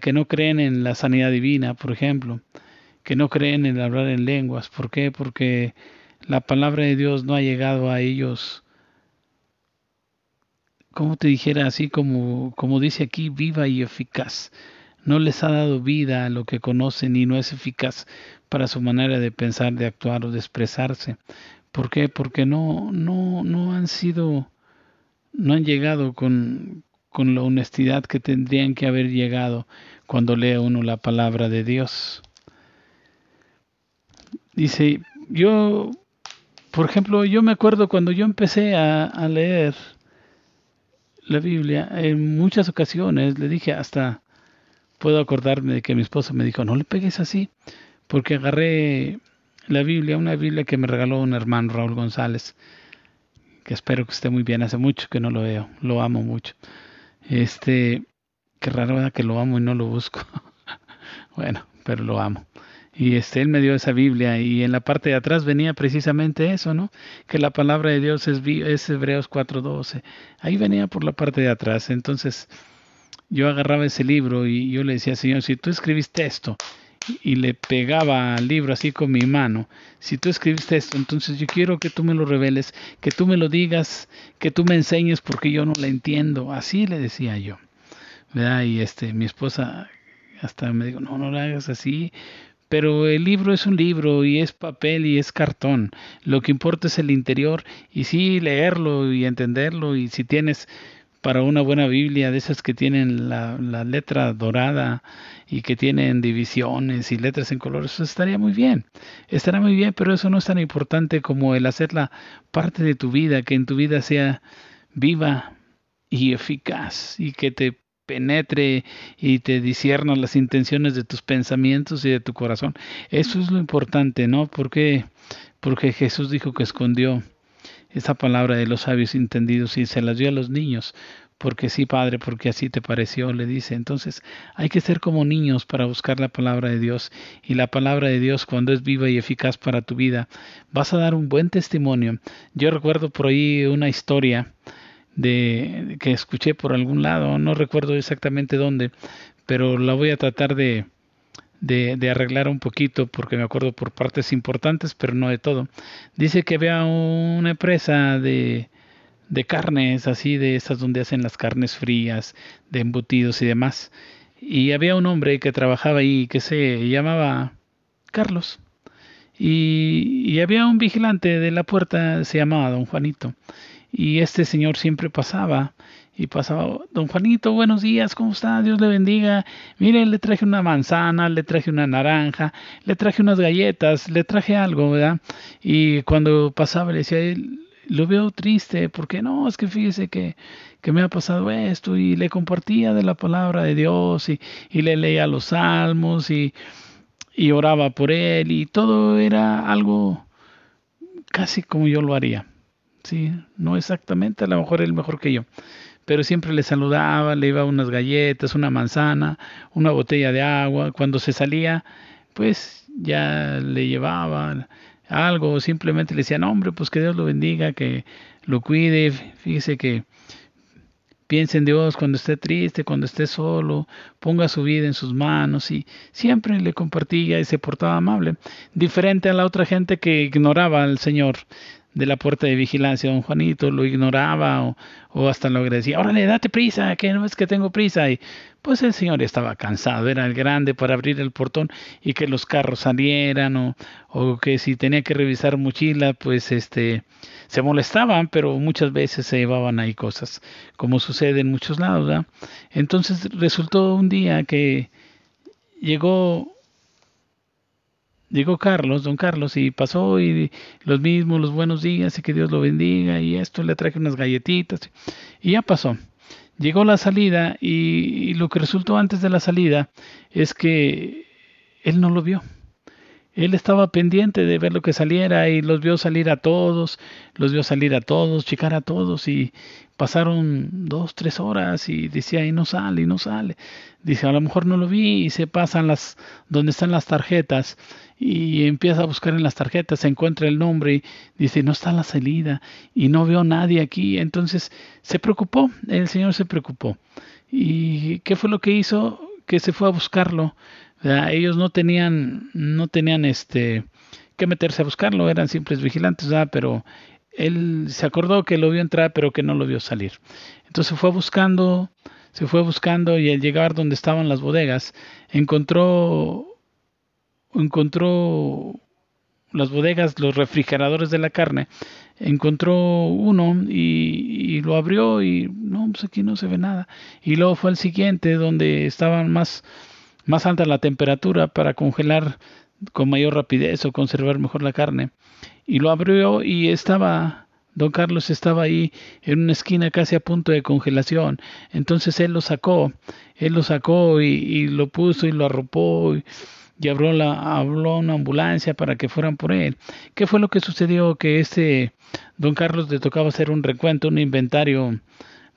que no creen en la sanidad divina, por ejemplo, que no creen en hablar en lenguas. ¿Por qué? Porque la palabra de Dios no ha llegado a ellos, como te dijera, así como, como dice aquí, viva y eficaz. No les ha dado vida a lo que conocen y no es eficaz para su manera de pensar, de actuar o de expresarse. ¿Por qué? Porque no, no, no han sido, no han llegado con, con la honestidad que tendrían que haber llegado cuando lee uno la palabra de Dios. Dice, yo por ejemplo, yo me acuerdo cuando yo empecé a, leer la Biblia, en muchas ocasiones le dije hasta, puedo acordarme de que mi esposa me dijo, no le pegues así, porque agarré la Biblia, una Biblia que me regaló un hermano, Raúl González, que espero que esté muy bien, hace mucho que no lo veo, lo amo mucho. Este, qué raro que lo amo y no lo busco. <laughs> bueno, pero lo amo. Y este, él me dio esa Biblia y en la parte de atrás venía precisamente eso, ¿no? Que la palabra de Dios es, es Hebreos 4.12. Ahí venía por la parte de atrás. Entonces yo agarraba ese libro y yo le decía, Señor, si tú escribiste esto y le pegaba al libro así con mi mano. Si tú escribiste esto, entonces yo quiero que tú me lo reveles, que tú me lo digas, que tú me enseñes porque yo no la entiendo. Así le decía yo. Y este, mi esposa hasta me dijo, no, no lo hagas así. Pero el libro es un libro y es papel y es cartón. Lo que importa es el interior y sí leerlo y entenderlo y si tienes para una buena Biblia de esas que tienen la, letra dorada y que tienen divisiones y letras en colores, eso estaría muy bien. Estará muy bien, pero eso no es tan importante como el hacerla parte de tu vida, que en tu vida sea viva y eficaz y que te penetre y te disierna las intenciones de tus pensamientos y de tu corazón. Eso es lo importante, ¿no? Porque porque Jesús dijo que escondió esa palabra de los sabios entendidos y se las dio a los niños, porque sí, Padre, porque así te pareció, le dice. Entonces hay que ser como niños para buscar la palabra de Dios y la palabra de Dios cuando es viva y eficaz para tu vida, vas a dar un buen testimonio. Yo recuerdo por ahí una historia de que escuché por algún lado, no recuerdo exactamente dónde, pero la voy a tratar de de, arreglar un poquito, porque me acuerdo por partes importantes, pero no de todo. Dice que había una empresa de, de carnes, así de esas donde hacen las carnes frías, de embutidos y demás. Y había un hombre que trabajaba ahí que se llamaba Carlos. Y, y, había un vigilante de la puerta, se llamaba don Juanito. Y este señor siempre pasaba y pasaba, don Juanito, buenos días, ¿cómo está? Dios le bendiga. Mire, le traje una manzana, le traje una naranja, le traje unas galletas, le traje algo, ¿verdad? Y cuando pasaba le decía, lo veo triste, porque no, es que fíjese que, que me ha pasado esto y le compartía de la palabra de Dios y, y le leía los salmos y, y oraba por él y todo era algo casi como yo lo haría. Sí, no exactamente, a lo mejor él mejor que yo pero siempre le saludaba, le iba unas galletas, una manzana, una botella de agua. Cuando se salía, pues ya le llevaba algo, simplemente le decían, hombre, pues que Dios lo bendiga, que lo cuide, fíjese que piense en Dios cuando esté triste, cuando esté solo, ponga su vida en sus manos y siempre le compartía y se portaba amable, diferente a la otra gente que ignoraba al Señor, de la puerta de vigilancia, don Juanito lo ignoraba o, o hasta lo agradecía, órale, date prisa, que no es que tengo prisa. Y pues el señor estaba cansado, era el grande para abrir el portón y que los carros salieran o, o que si tenía que revisar mochila, pues este se molestaban, pero muchas veces se llevaban ahí cosas, como sucede en muchos lados. Entonces resultó un día que llegó llegó Carlos, don Carlos, y pasó y los mismos, los buenos días y que Dios lo bendiga y esto, le traje unas galletitas y ya pasó. Llegó la salida y, lo que resultó antes de la salida es que él no lo vio. Él estaba pendiente de ver lo que saliera y los vio salir a todos, los vio salir a todos, chicar a todos y pasaron dos, tres horas y decía, y no sale, y no sale. Dice, a lo mejor no lo vi y se pasan las, donde están las tarjetas y empieza a buscar en las tarjetas, se encuentra el nombre y dice, no está la salida y no veo nadie aquí. Entonces se preocupó, el Señor se preocupó. ¿Y qué fue lo que hizo? Que se fue a buscarlo. Ellos no tenían, no tenían este que meterse a buscarlo, eran simples vigilantes, pero él se acordó que lo vio entrar, pero que no lo vio salir. Entonces fue buscando, se fue buscando y al llegar donde estaban las bodegas, encontró encontró las bodegas, los refrigeradores de la carne, encontró uno y, lo abrió y no, pues aquí no se ve nada. Y luego fue al siguiente donde estaban más, más alta la temperatura para congelar con mayor rapidez o conservar mejor la carne. Y lo abrió y estaba, don Carlos estaba ahí en una esquina casi a punto de congelación. Entonces él lo sacó, él lo sacó y, y lo puso y lo arropó. Y, y habló, la, habló una ambulancia para que fueran por él. ¿Qué fue lo que sucedió? Que este don Carlos le tocaba hacer un recuento, un inventario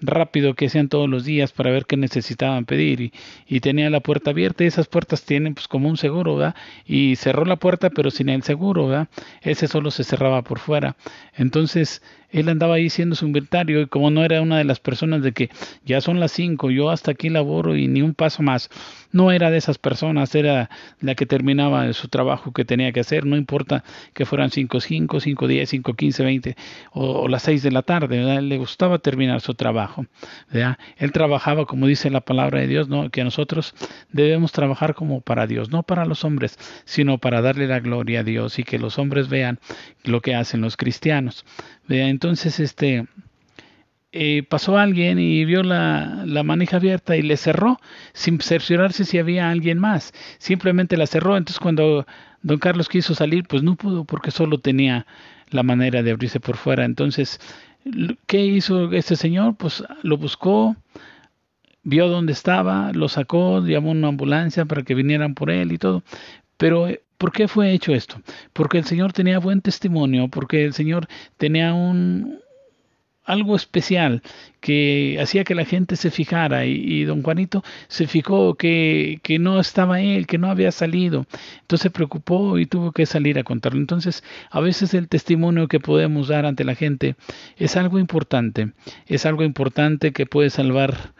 rápido que hacían todos los días para ver qué necesitaban pedir y, tenía la puerta abierta y esas puertas tienen pues como un seguro, ¿verdad? Y cerró la puerta pero sin el seguro, ¿verdad? Ese solo se cerraba por fuera. Entonces él andaba ahí haciendo su inventario y como no era una de las personas de que ya son las cinco, yo hasta aquí laboro y ni un paso más, no era de esas personas, era la que terminaba su trabajo que tenía que hacer, no importa que fueran cinco, cinco, cinco, diez, cinco, quince, veinte o, las seis de la tarde, le gustaba terminar su trabajo, él trabajaba como dice la palabra de Dios, ¿no? que nosotros debemos trabajar como para Dios, no para los hombres, sino para darle la gloria a Dios y que los hombres vean lo que hacen los cristianos. Entonces, este, eh, pasó alguien y vio la, la, manija abierta y le cerró sin cerciorarse si había alguien más. Simplemente la cerró. Entonces cuando don Carlos quiso salir, pues no pudo porque solo tenía la manera de abrirse por fuera. Entonces, ¿qué hizo este señor? Pues lo buscó, vio dónde estaba, lo sacó, llamó una ambulancia para que vinieran por él y todo. Pero ¿Por qué fue hecho esto? Porque el Señor tenía buen testimonio, porque el Señor tenía un algo especial que hacía que la gente se fijara y, don Juanito se fijó que, que, no estaba él, que no había salido. Entonces se preocupó y tuvo que salir a contarlo. Entonces a veces el testimonio que podemos dar ante la gente es algo importante, es algo importante que puede salvar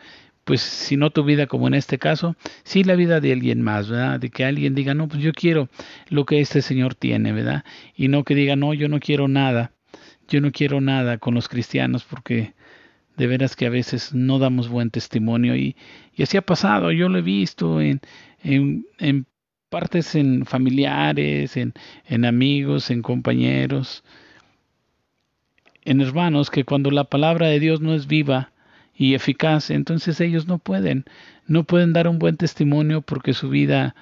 pues si no tu vida como en este caso, sí la vida de alguien más, ¿verdad? De que alguien diga, no, pues yo quiero lo que este Señor tiene, ¿verdad? Y no que diga, no, yo no quiero nada, yo no quiero nada con los cristianos porque de veras que a veces no damos buen testimonio y, y así ha pasado, yo lo he visto en, en, en partes en familiares, en, en amigos, en compañeros, en hermanos, que cuando la palabra de Dios no es viva, y eficaz, entonces ellos no pueden, no pueden dar un buen testimonio porque su vida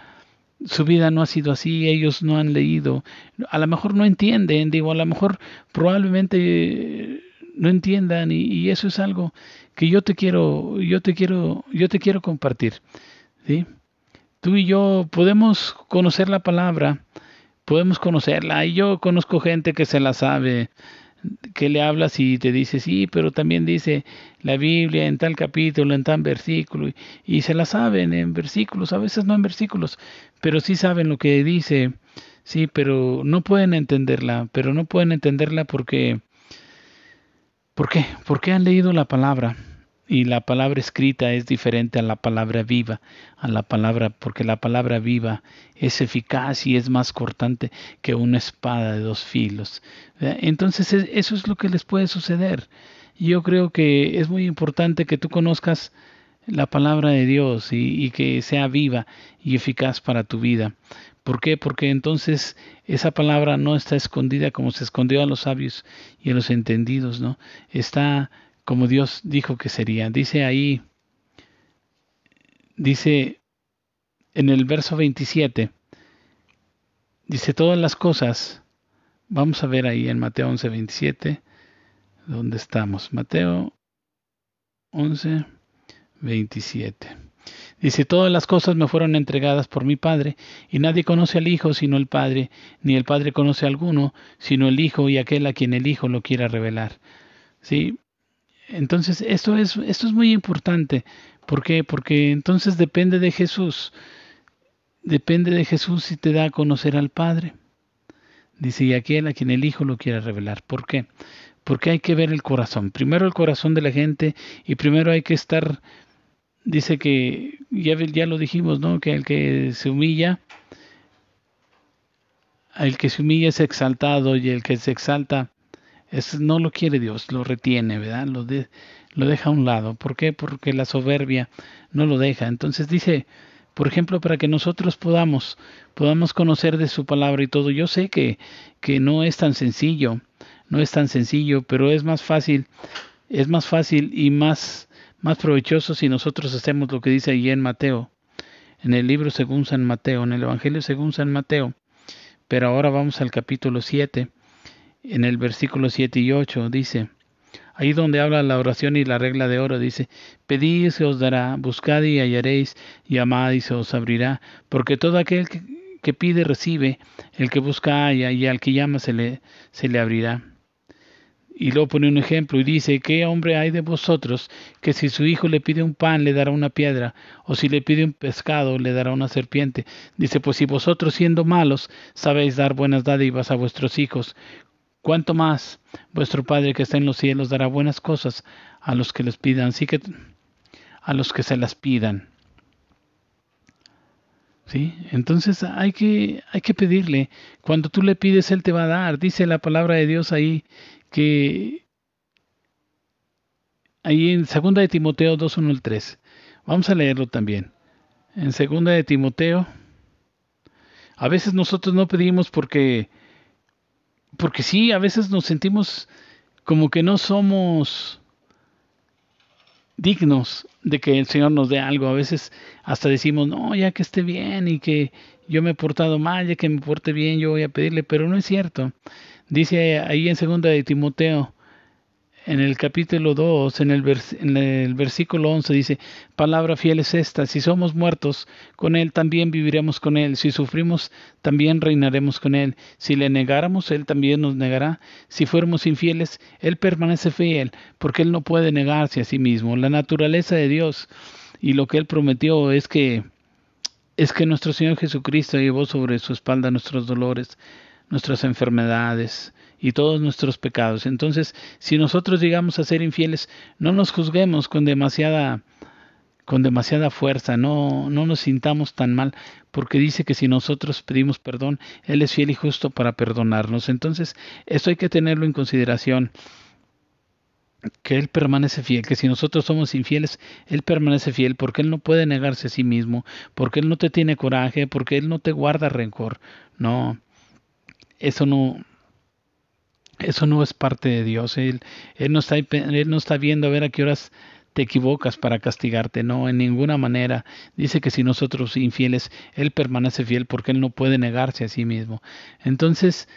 su vida no ha sido así, ellos no han leído, a lo mejor no entienden, digo, a lo mejor probablemente no entiendan y, y, eso es algo que yo te quiero, yo te quiero, yo te quiero compartir, ¿sí? Tú y yo podemos conocer la palabra, podemos conocerla, y yo conozco gente que se la sabe, que le hablas y te dice, sí, pero también dice la Biblia en tal capítulo, en tal versículo, y, se la saben en versículos, a veces no en versículos, pero sí saben lo que dice, sí, pero no pueden entenderla, pero no pueden entenderla porque, ¿por qué? Porque han leído la palabra, y la palabra escrita es diferente a la palabra viva, a la palabra, porque la palabra viva es eficaz y es más cortante que una espada de dos filos. Entonces eso es lo que les puede suceder. Yo creo que es muy importante que tú conozcas la palabra de Dios y, y que sea viva y eficaz para tu vida. ¿Por qué? Porque entonces esa palabra no está escondida como se escondió a los sabios y a los entendidos, ¿no? Está como Dios dijo que sería. Dice ahí, dice en el verso 27, dice todas las cosas, vamos a ver ahí en Mateo 11, 27, ¿dónde estamos? Mateo 11, 27. Dice, todas las cosas me fueron entregadas por mi Padre, y nadie conoce al Hijo sino el Padre, ni el Padre conoce a alguno sino el Hijo y aquel a quien el Hijo lo quiera revelar. ¿Sí? Entonces, esto es, esto es muy importante. ¿Por qué? Porque entonces depende de Jesús. Depende de Jesús si te da a conocer al Padre. Dice, y aquel a quien el Hijo lo quiera revelar. ¿Por qué? Porque hay que ver el corazón. Primero el corazón de la gente y primero hay que estar, dice que, ya, ya lo dijimos, ¿no? Que el que se humilla, el que se humilla es exaltado y el que se exalta no lo quiere Dios, lo retiene, ¿verdad? Lo, lo deja a un lado. ¿Por qué? Porque la soberbia no lo deja. Entonces dice, por ejemplo, para que nosotros podamos, podamos conocer de su palabra y todo. Yo sé que, que no es tan sencillo, no es tan sencillo, pero es más fácil, es más fácil y más, más provechoso si nosotros hacemos lo que dice ahí en Mateo, en el libro según San Mateo, en el Evangelio según San Mateo. Pero ahora vamos al capítulo 7 en el versículo 7 y 8 dice, ahí donde habla la oración y la regla de oro, dice, pedid y se os dará, buscad y hallaréis, llamad y se os abrirá, porque todo aquel que, pide recibe, el que busca halla y al que llama se le, se le abrirá. Y luego pone un ejemplo y dice, ¿qué hombre hay de vosotros que si su hijo le pide un pan le dará una piedra, o si le pide un pescado le dará una serpiente? Dice, pues si vosotros siendo malos sabéis dar buenas dádivas a vuestros hijos, cuanto más vuestro Padre que está en los cielos dará buenas cosas a los que les pidan, así que a los que se las pidan. ¿Sí? Entonces hay que, hay que pedirle. Cuando tú le pides, Él te va a dar. Dice la palabra de Dios ahí que ahí en 2 de Timoteo 2, 1 al 3. Vamos a leerlo también. En 2 de Timoteo, a veces nosotros no pedimos porque, porque sí, a veces nos sentimos como que no somos dignos de que el Señor nos dé algo. A veces hasta decimos, no, ya que esté bien y que yo me he portado mal, ya que me porte bien, yo voy a pedirle, pero no es cierto. Dice ahí en segunda de Timoteo en el capítulo 2, en el, en el versículo 11 dice, palabra fiel es esta, si somos muertos con Él, también viviremos con Él, si sufrimos, también reinaremos con Él, si le negáramos, Él también nos negará, si fuéramos infieles, Él permanece fiel, porque Él no puede negarse a sí mismo. La naturaleza de Dios y lo que Él prometió es que es que nuestro Señor Jesucristo llevó sobre su espalda nuestros dolores, nuestras enfermedades, y todos nuestros pecados. Entonces, si nosotros llegamos a ser infieles, no nos juzguemos con demasiada con demasiada fuerza, no, no nos sintamos tan mal, porque dice que si nosotros pedimos perdón, Él es fiel y justo para perdonarnos. Entonces, esto hay que tenerlo en consideración, que Él permanece fiel, que si nosotros somos infieles, Él permanece fiel, porque Él no puede negarse a sí mismo, porque Él no te tiene coraje, porque Él no te guarda rencor. No, eso no, eso no es parte de Dios. Él, él, no está, él no está viendo a ver a qué horas te equivocas para castigarte. No, en ninguna manera. Dice que si nosotros infieles, Él permanece fiel porque Él no puede negarse a sí mismo. Entonces,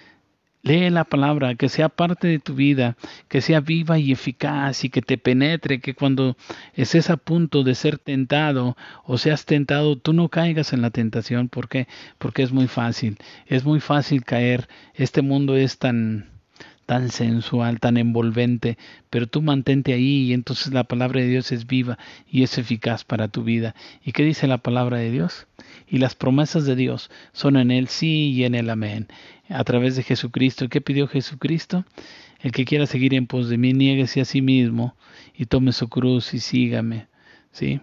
lee la palabra, que sea parte de tu vida, que sea viva y eficaz y que te penetre, que cuando estés a punto de ser tentado o seas tentado, tú no caigas en la tentación. ¿Por qué? Porque es muy fácil. Es muy fácil caer. Este mundo es tan tan sensual, tan envolvente, pero tú mantente ahí y entonces la palabra de Dios es viva y es eficaz para tu vida. ¿Y qué dice la palabra de Dios? Y las promesas de Dios son en el sí y en el amén, a través de Jesucristo. ¿Qué pidió Jesucristo? El que quiera seguir en pos de mí, niéguese a sí mismo y tome su cruz y sígame. ¿Sí?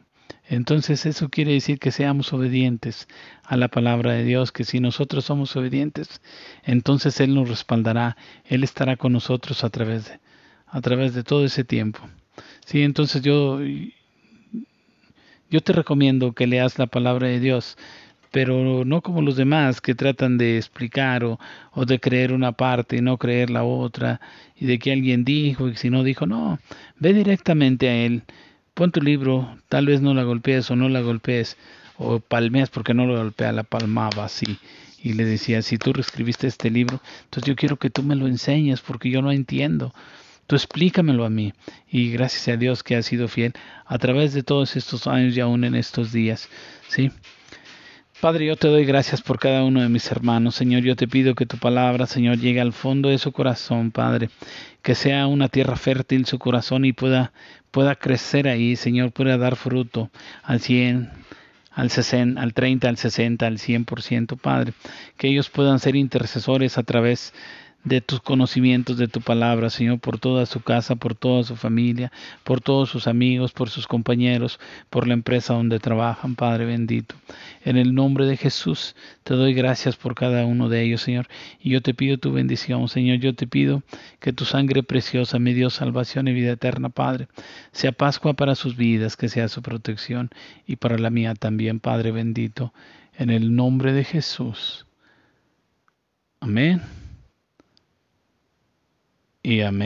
Entonces eso quiere decir que seamos obedientes a la palabra de Dios, que si nosotros somos obedientes, entonces Él nos respaldará, Él estará con nosotros a través de, a través de todo ese tiempo. Sí, entonces yo, yo te recomiendo que leas la palabra de Dios, pero no como los demás que tratan de explicar o, o, de creer una parte y no creer la otra, y de que alguien dijo y si no dijo, no, ve directamente a Él pon tu libro, tal vez no la golpees o no la golpees, o palmeas porque no lo golpea, la palmaba así. Y le decía, si tú reescribiste este libro, entonces yo quiero que tú me lo enseñes porque yo no entiendo. Tú explícamelo a mí. Y gracias a Dios que ha sido fiel a través de todos estos años y aún en estos días. ¿sí? Padre, yo te doy gracias por cada uno de mis hermanos. Señor, yo te pido que tu palabra, Señor, llegue al fondo de su corazón, Padre. Que sea una tierra fértil su corazón y pueda, pueda crecer ahí, Señor, pueda dar fruto al 100, al 60, al 30, al 60, al 100%, Padre. Que ellos puedan ser intercesores a través de tus conocimientos, de tu palabra, Señor, por toda su casa, por toda su familia, por todos sus amigos, por sus compañeros, por la empresa donde trabajan, Padre bendito. En el nombre de Jesús te doy gracias por cada uno de ellos, Señor, y yo te pido tu bendición, Señor, yo te pido que tu sangre preciosa me dio salvación y vida eterna, Padre, sea Pascua para sus vidas, que sea su protección y para la mía también, Padre bendito, en el nombre de Jesús. Amén y amén.